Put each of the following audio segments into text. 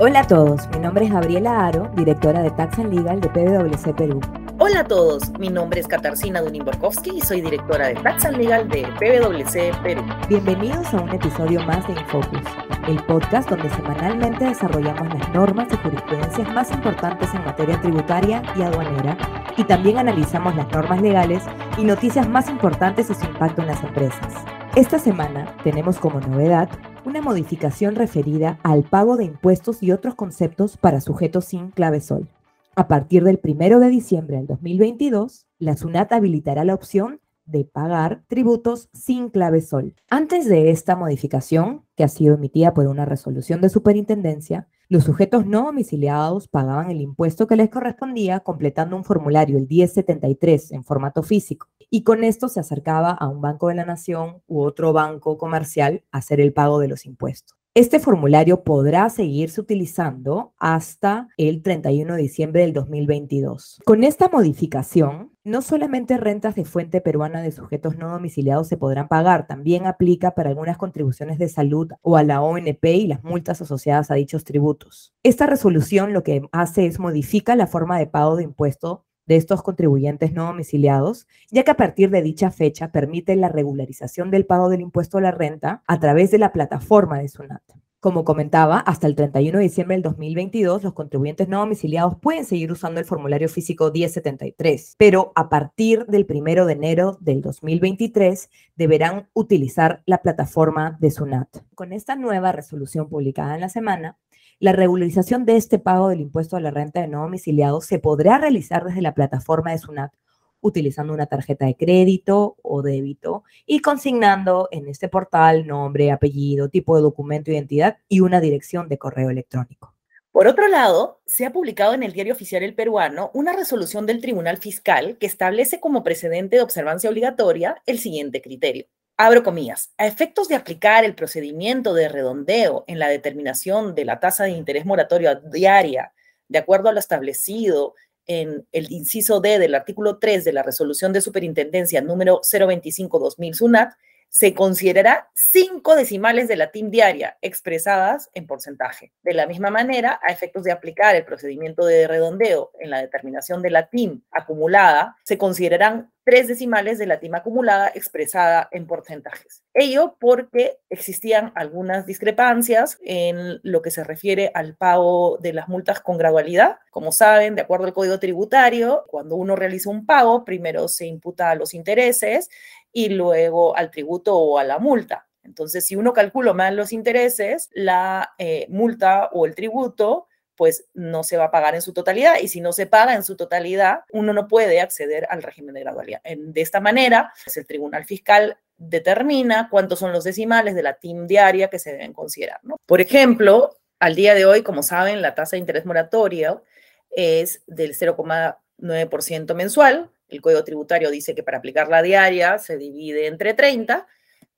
Hola a todos, mi nombre es Gabriela Aro, directora de Tax and Legal de PwC Perú. Hola a todos, mi nombre es Katarzyna Dunin-Borkowski y soy directora de Tax and Legal de PwC Perú. Bienvenidos a un episodio más de Infocus, el podcast donde semanalmente desarrollamos las normas y jurisprudencias más importantes en materia tributaria y aduanera y también analizamos las normas legales y noticias más importantes y su impacto en las empresas. Esta semana tenemos como novedad una modificación referida al pago de impuestos y otros conceptos para sujetos sin clave sol. A partir del 1 de diciembre del 2022, la SUNAT habilitará la opción de pagar tributos sin clave sol. Antes de esta modificación, que ha sido emitida por una resolución de superintendencia, los sujetos no domiciliados pagaban el impuesto que les correspondía completando un formulario, el 1073, en formato físico. Y con esto se acercaba a un banco de la nación u otro banco comercial a hacer el pago de los impuestos. Este formulario podrá seguirse utilizando hasta el 31 de diciembre del 2022. Con esta modificación, no solamente rentas de fuente peruana de sujetos no domiciliados se podrán pagar, también aplica para algunas contribuciones de salud o a la ONP y las multas asociadas a dichos tributos. Esta resolución lo que hace es modifica la forma de pago de impuesto de estos contribuyentes no domiciliados, ya que a partir de dicha fecha permite la regularización del pago del impuesto a la renta a través de la plataforma de SUNAT. Como comentaba, hasta el 31 de diciembre del 2022, los contribuyentes no domiciliados pueden seguir usando el formulario físico 1073, pero a partir del 1 de enero del 2023 deberán utilizar la plataforma de SUNAT. Con esta nueva resolución publicada en la semana, la regularización de este pago del impuesto a la renta de no domiciliados se podrá realizar desde la plataforma de SUNAT utilizando una tarjeta de crédito o débito y consignando en este portal nombre, apellido, tipo de documento, identidad y una dirección de correo electrónico. Por otro lado, se ha publicado en el diario oficial El Peruano una resolución del Tribunal Fiscal que establece como precedente de observancia obligatoria el siguiente criterio abro comillas, a efectos de aplicar el procedimiento de redondeo en la determinación de la tasa de interés moratorio diaria, de acuerdo a lo establecido en el inciso D del artículo 3 de la resolución de superintendencia número 025-2000 SUNAT, se considerará cinco decimales de la TIM diaria expresadas en porcentaje. De la misma manera, a efectos de aplicar el procedimiento de redondeo en la determinación de la TIM acumulada, se considerarán tres decimales de la TIM acumulada expresada en porcentajes. Ello porque existían algunas discrepancias en lo que se refiere al pago de las multas con gradualidad. Como saben, de acuerdo al Código Tributario, cuando uno realiza un pago, primero se imputa los intereses y luego al tributo o a la multa. Entonces, si uno calcula mal los intereses, la eh, multa o el tributo pues no se va a pagar en su totalidad y si no se paga en su totalidad, uno no puede acceder al régimen de gradualidad. de esta manera, pues, el Tribunal Fiscal determina cuántos son los decimales de la TIM diaria que se deben considerar. Por ejemplo, al día de hoy, como saben, la tasa de interés moratorio es del 0,9% mensual, el Código Tributario dice que para aplicar la diaria se divide entre 30.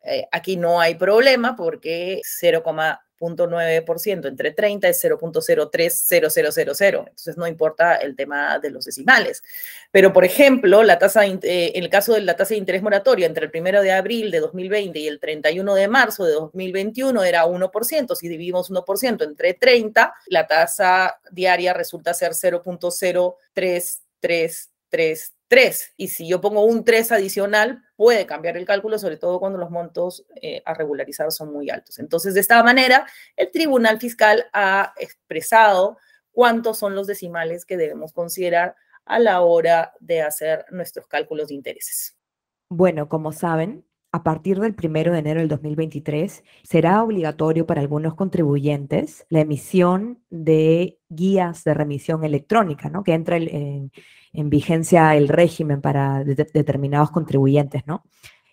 Eh, aquí no hay problema porque 0,9% entre 30 es 0.030000. Entonces no importa el tema de los decimales. Pero, por ejemplo, la tasa, eh, en el caso de la tasa de interés moratoria entre el 1 de abril de 2020 y el 31 de marzo de 2021 era 1%. Si dividimos 1% entre 30, la tasa diaria resulta ser 0.0333 3. Y si yo pongo un 3 adicional, puede cambiar el cálculo, sobre todo cuando los montos eh, a regularizar son muy altos. Entonces, de esta manera, el Tribunal Fiscal ha expresado cuántos son los decimales que debemos considerar a la hora de hacer nuestros cálculos de intereses. Bueno, como saben, a partir del 1 de enero del 2023 será obligatorio para algunos contribuyentes la emisión de guías de remisión electrónica, ¿no? Que entra en, en vigencia el régimen para determinados contribuyentes, ¿no?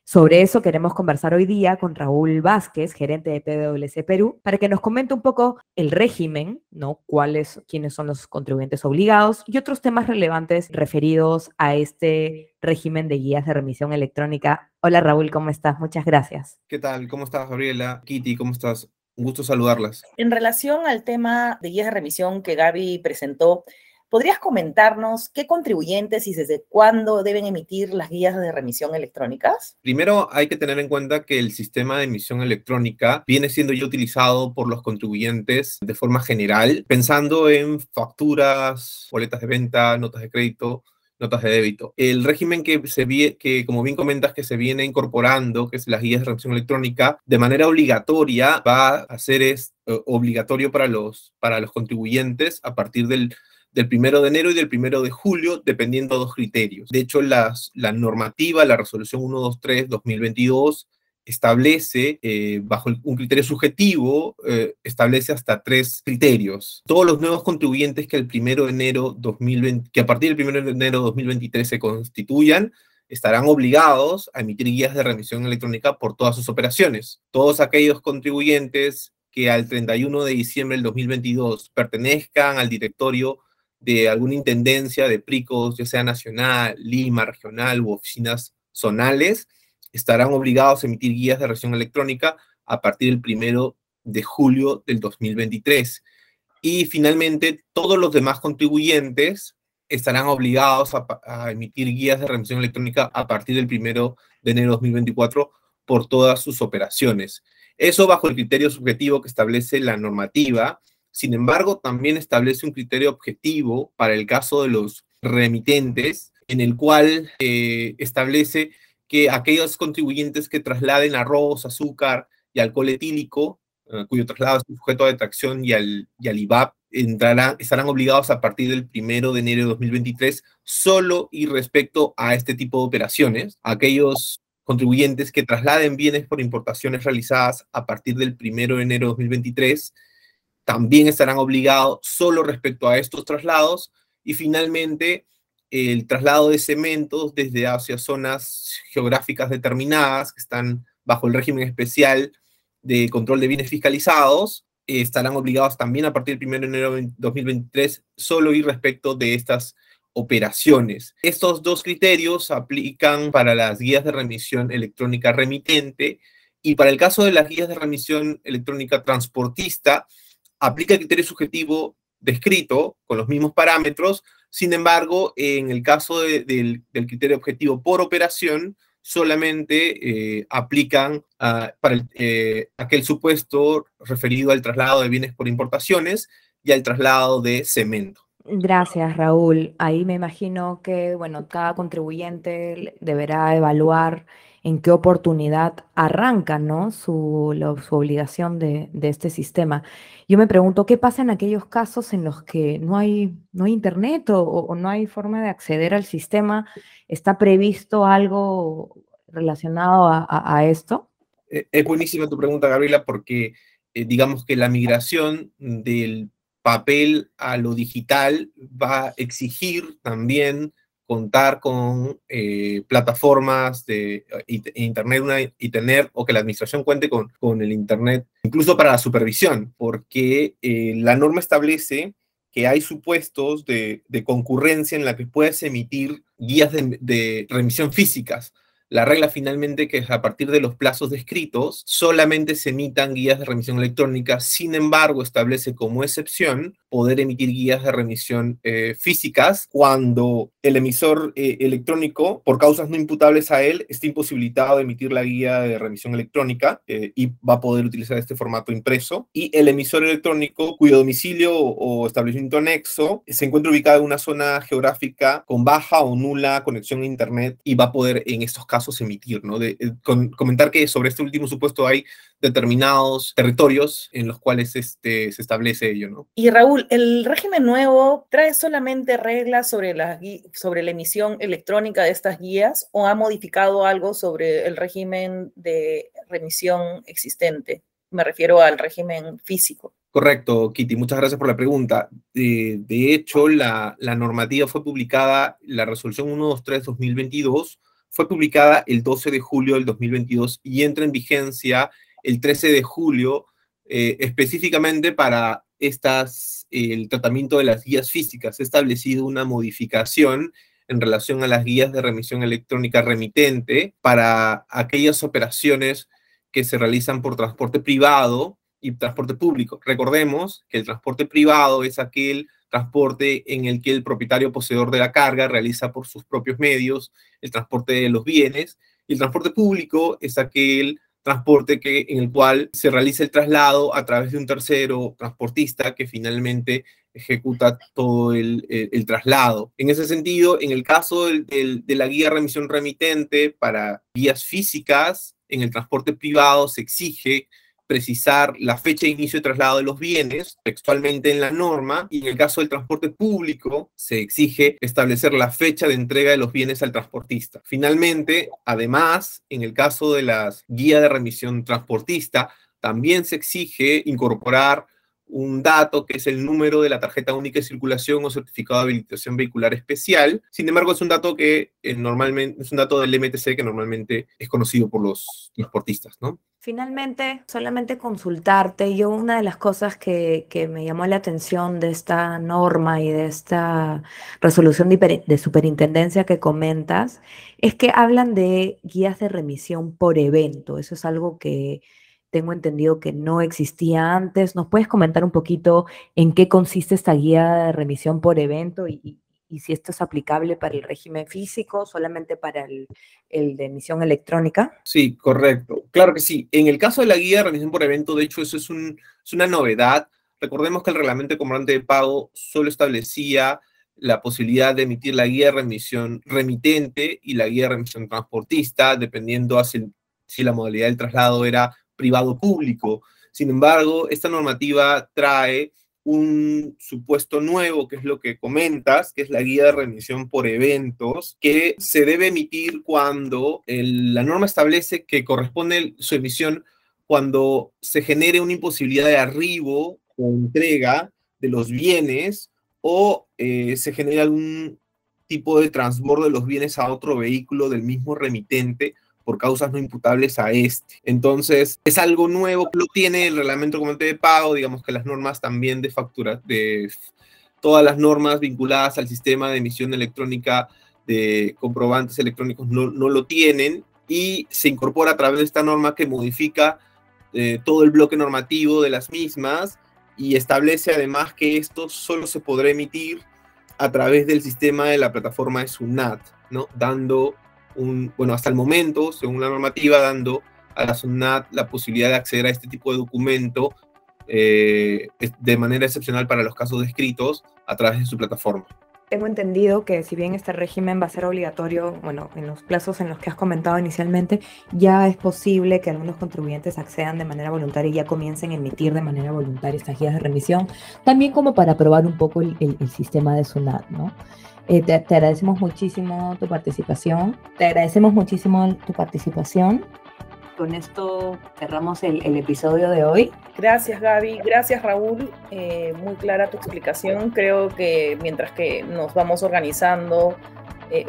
Sobre eso queremos conversar hoy día con Raúl Vázquez, gerente de PwC Perú, para que nos comente un poco el régimen, ¿no? Cuáles, quiénes son los contribuyentes obligados y otros temas relevantes referidos a este régimen de guías de remisión electrónica. Hola Raúl, ¿cómo estás? Muchas gracias. ¿Qué tal? ¿Cómo estás, Gabriela? Kitty, ¿cómo estás? Un gusto saludarlas. En relación al tema de guías de remisión que Gaby presentó, ¿Podrías comentarnos qué contribuyentes y desde cuándo deben emitir las guías de remisión electrónicas? Primero, hay que tener en cuenta que el sistema de emisión electrónica viene siendo ya utilizado por los contribuyentes de forma general, pensando en facturas, boletas de venta, notas de crédito, notas de débito. El régimen que se viene, que como bien comentas, que se viene incorporando, que es las guías de remisión electrónica, de manera obligatoria va a ser es, eh, obligatorio para los, para los contribuyentes a partir del del primero de enero y del primero de julio, dependiendo de dos criterios. De hecho, las, la normativa, la resolución 123-2022, establece, eh, bajo un criterio subjetivo, eh, establece hasta tres criterios. Todos los nuevos contribuyentes que el primero de enero 2020, que a partir del primero de enero 2023 se constituyan, estarán obligados a emitir guías de remisión electrónica por todas sus operaciones. Todos aquellos contribuyentes que al 31 de diciembre del 2022 pertenezcan al directorio de alguna intendencia de PRICOS, ya sea nacional, Lima, regional u oficinas zonales, estarán obligados a emitir guías de reacción electrónica a partir del primero de julio del 2023. Y finalmente, todos los demás contribuyentes estarán obligados a, emitir guías de remisión electrónica a partir del primero de enero de 2024 por todas sus operaciones. Eso bajo el criterio subjetivo que establece la normativa. Sin embargo, también establece un criterio objetivo para el caso de los remitentes, en el cual eh, establece que aquellos contribuyentes que trasladen arroz, azúcar y alcohol etílico, eh, cuyo traslado es sujeto a detracción y al, IVAP, entrarán, estarán obligados a partir del primero de enero de 2023 solo y respecto a este tipo de operaciones. Aquellos contribuyentes que trasladen bienes por importaciones realizadas a partir del primero de enero de 2023 también estarán obligados solo respecto a estos traslados. Y finalmente, el traslado de cementos desde hacia zonas geográficas determinadas que están bajo el régimen especial de control de bienes fiscalizados, eh, estarán obligados también a partir del 1 de enero de 2023 solo y respecto de estas operaciones. Estos dos criterios aplican para las guías de remisión electrónica remitente y para el caso de las guías de remisión electrónica transportista, aplica el criterio subjetivo descrito con los mismos parámetros, sin embargo, en el caso del, criterio objetivo por operación, solamente eh, aplican para eh, aquel supuesto referido al traslado de bienes por importaciones y al traslado de cemento. Gracias, Raúl. Ahí me imagino que, bueno, cada contribuyente deberá evaluar en qué oportunidad arranca ¿no? su, su obligación de, este sistema. Yo me pregunto, ¿qué pasa en aquellos casos en los que no hay, no hay internet o, no hay forma de acceder al sistema? ¿Está previsto algo relacionado a, esto? Eh, es buenísima tu pregunta, Gabriela, porque eh, digamos que la migración del papel a lo digital va a exigir también contar con eh, plataformas de eh, Internet y tener, o que la administración cuente con, con el Internet, incluso para la supervisión, porque eh, la norma establece que hay supuestos de, de, concurrencia en la que puedes emitir guías de, de remisión físicas la regla finalmente que es a partir de los plazos descritos solamente se emitan guías de remisión electrónica, sin embargo establece como excepción poder emitir guías de remisión eh, físicas cuando el emisor eh, electrónico, por causas no imputables a él, esté imposibilitado de emitir la guía de remisión electrónica eh, y va a poder utilizar este formato impreso. Y el emisor electrónico cuyo domicilio o establecimiento anexo se encuentra ubicado en una zona geográfica con baja o nula conexión a Internet y va a poder en estos casos emitir, ¿no? De, comentar que sobre este último supuesto hay determinados territorios en los cuales este, se establece ello, ¿no? Y Raúl, ¿el régimen nuevo trae solamente reglas sobre la, sobre la emisión electrónica de estas guías o ha modificado algo sobre el régimen de remisión existente? Me refiero al régimen físico. Correcto, Kitty, muchas gracias por la pregunta. de hecho, la, la, normativa fue publicada, la resolución 123-2022 fue publicada el 12 de julio del 2022 y entra en vigencia el 13 de julio, eh, específicamente para estas, el tratamiento de las guías físicas. Se ha establecido una modificación en relación a las guías de remisión electrónica remitente para aquellas operaciones que se realizan por transporte privado y transporte público. Recordemos que el transporte privado es aquel transporte en el que el propietario poseedor de la carga realiza por sus propios medios el transporte de los bienes. Y el transporte público es aquel transporte que, en el cual se realiza el traslado a través de un tercero transportista que finalmente ejecuta todo el, traslado. En ese sentido, en el caso de la guía remisión remitente para guías físicas, en el transporte privado se exige precisar la fecha de inicio de traslado de los bienes textualmente en la norma y en el caso del transporte público se exige establecer la fecha de entrega de los bienes al transportista. Finalmente, además, en el caso de las guías de remisión transportista, también se exige incorporar un dato que es el número de la tarjeta única de circulación o certificado de habilitación vehicular especial. Sin embargo, es un dato que eh, normalmente es un dato del MTC que normalmente es conocido por los transportistas, ¿no? Finalmente, solamente consultarte. Yo una de las cosas que, que, me llamó la atención de esta norma y de esta resolución de, de superintendencia que comentas es que hablan de guías de remisión por evento. Eso es algo que tengo entendido que no existía antes. ¿Nos puedes comentar un poquito en qué consiste esta guía de remisión por evento y, si esto es aplicable para el régimen físico, solamente para el, de emisión electrónica? Sí, correcto. Claro que sí. En el caso de la guía de remisión por evento, de hecho, eso es, es una novedad. Recordemos que el reglamento de comandante de pago solo establecía la posibilidad de emitir la guía de remisión remitente y la guía de remisión transportista, dependiendo si la modalidad del traslado era privado público. Sin embargo, esta normativa trae un supuesto nuevo, que es lo que comentas, que es la guía de remisión por eventos, que se debe emitir cuando la norma establece que corresponde su emisión cuando se genere una imposibilidad de arribo o entrega de los bienes o eh, se genera algún tipo de transbordo de los bienes a otro vehículo del mismo remitente por causas no imputables a este. Entonces, es algo nuevo lo tiene el reglamento comité de pago, digamos que las normas también de factura, de todas las normas vinculadas al sistema de emisión electrónica de comprobantes electrónicos no, no lo tienen y se incorpora a través de esta norma que modifica eh, todo el bloque normativo de las mismas y establece además que esto solo se podrá emitir a través del sistema de la plataforma de SUNAT, ¿no? Dando bueno, hasta el momento, según la normativa, dando a la SUNAT la posibilidad de acceder a este tipo de documento eh, de manera excepcional para los casos descritos a través de su plataforma. Tengo entendido que si bien este régimen va a ser obligatorio, bueno, en los plazos en los que has comentado inicialmente, ya es posible que algunos contribuyentes accedan de manera voluntaria y ya comiencen a emitir de manera voluntaria estas guías de remisión, también como para probar un poco el, el sistema de SUNAT, ¿no? Eh, te, agradecemos muchísimo tu participación. Te agradecemos muchísimo tu participación. Con esto cerramos el, episodio de hoy. Gracias Gaby, gracias Raúl. Eh, muy clara tu explicación. Creo que mientras que nos vamos organizando, eh,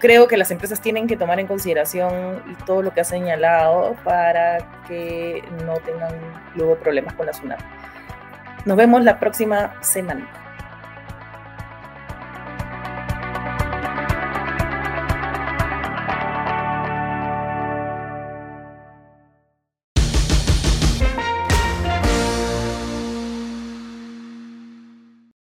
creo que las empresas tienen que tomar en consideración todo lo que ha señalado para que no tengan luego problemas con la SUNAT. Nos vemos la próxima semana.